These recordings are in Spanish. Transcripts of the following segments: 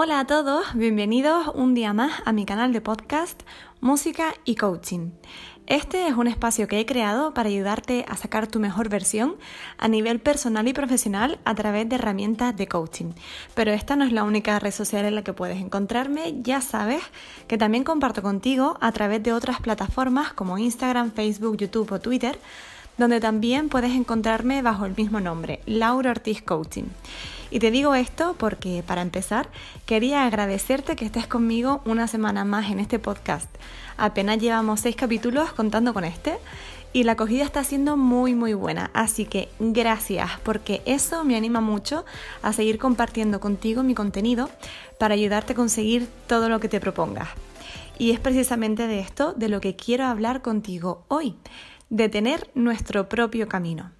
Hola a todos, bienvenidos un día más a mi canal de podcast Música y Coaching. Este es un espacio que he creado para ayudarte a sacar tu mejor versión a nivel personal y profesional a través de herramientas de coaching. Pero esta no es la única red social en la que puedes encontrarme, ya sabes que también comparto contigo a través de otras plataformas como Instagram, Facebook, YouTube o Twitter, donde también puedes encontrarme bajo el mismo nombre, Laura Ortiz Coaching. Y te digo esto porque, para empezar, quería agradecerte que estés conmigo una semana más en este podcast. Apenas llevamos seis capítulos contando con este y la acogida está siendo muy muy buena. Así que gracias porque eso me anima mucho a seguir compartiendo contigo mi contenido para ayudarte a conseguir todo lo que te propongas. Y es precisamente de esto de lo que quiero hablar contigo hoy, de tener nuestro propio camino.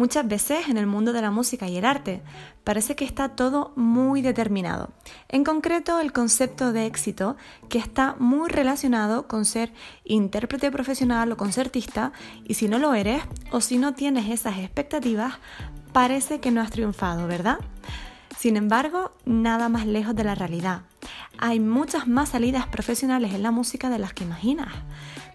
Muchas veces en el mundo de la música y el arte parece que está todo muy determinado. En concreto, el concepto de éxito que está muy relacionado con ser intérprete profesional o concertista y si no lo eres o si no tienes esas expectativas, parece que no has triunfado, ¿verdad? Sin embargo, nada más lejos de la realidad. Hay muchas más salidas profesionales en la música de las que imaginas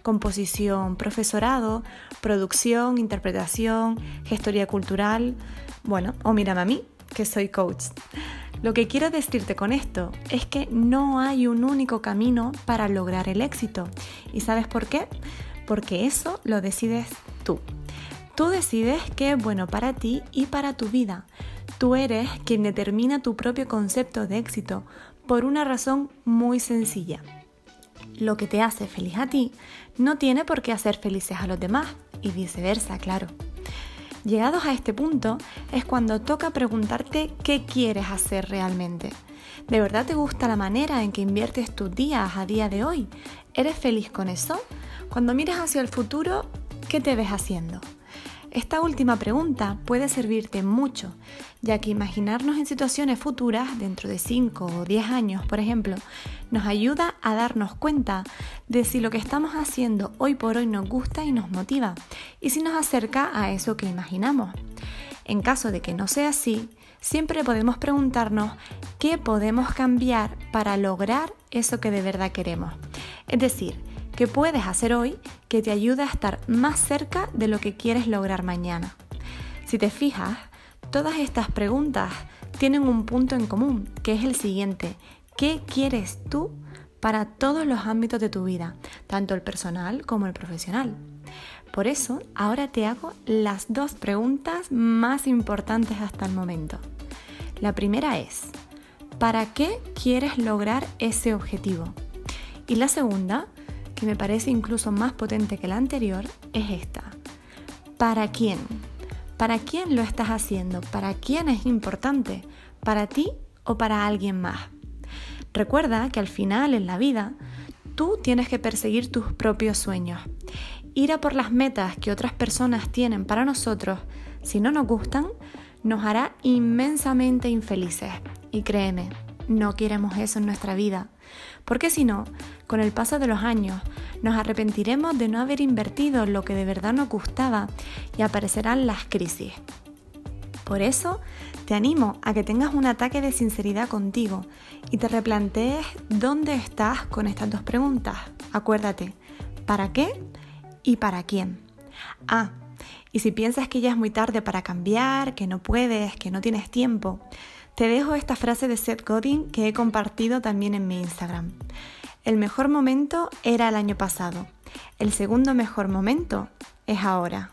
composición, profesorado, producción, interpretación, gestoría cultural, bueno, o mírame a mí, que soy coach. Lo que quiero decirte con esto es que no hay un único camino para lograr el éxito. ¿Y sabes por qué? Porque eso lo decides tú. Tú decides qué es bueno para ti y para tu vida. Tú eres quien determina tu propio concepto de éxito por una razón muy sencilla lo que te hace feliz a ti no tiene por qué hacer felices a los demás y viceversa, claro. Llegados a este punto es cuando toca preguntarte qué quieres hacer realmente. ¿De verdad te gusta la manera en que inviertes tus días a día de hoy? ¿Eres feliz con eso? Cuando miras hacia el futuro, ¿qué te ves haciendo? Esta última pregunta puede servirte mucho, ya que imaginarnos en situaciones futuras, dentro de 5 o 10 años, por ejemplo, nos ayuda a darnos cuenta de si lo que estamos haciendo hoy por hoy nos gusta y nos motiva, y si nos acerca a eso que imaginamos. En caso de que no sea así, siempre podemos preguntarnos qué podemos cambiar para lograr eso que de verdad queremos. Es decir, ¿Qué puedes hacer hoy que te ayude a estar más cerca de lo que quieres lograr mañana? Si te fijas, todas estas preguntas tienen un punto en común, que es el siguiente. ¿Qué quieres tú para todos los ámbitos de tu vida, tanto el personal como el profesional? Por eso, ahora te hago las dos preguntas más importantes hasta el momento. La primera es, ¿para qué quieres lograr ese objetivo? Y la segunda, que me parece incluso más potente que la anterior, es esta. ¿Para quién? ¿Para quién lo estás haciendo? ¿Para quién es importante? ¿Para ti o para alguien más? Recuerda que al final en la vida tú tienes que perseguir tus propios sueños. Ir a por las metas que otras personas tienen para nosotros, si no nos gustan, nos hará inmensamente infelices. Y créeme, no queremos eso en nuestra vida. Porque si no, con el paso de los años, nos arrepentiremos de no haber invertido lo que de verdad nos gustaba y aparecerán las crisis. Por eso, te animo a que tengas un ataque de sinceridad contigo y te replantees dónde estás con estas dos preguntas. Acuérdate, ¿para qué y para quién? Ah, y si piensas que ya es muy tarde para cambiar, que no puedes, que no tienes tiempo, te dejo esta frase de Seth Godin que he compartido también en mi Instagram. El mejor momento era el año pasado. El segundo mejor momento es ahora.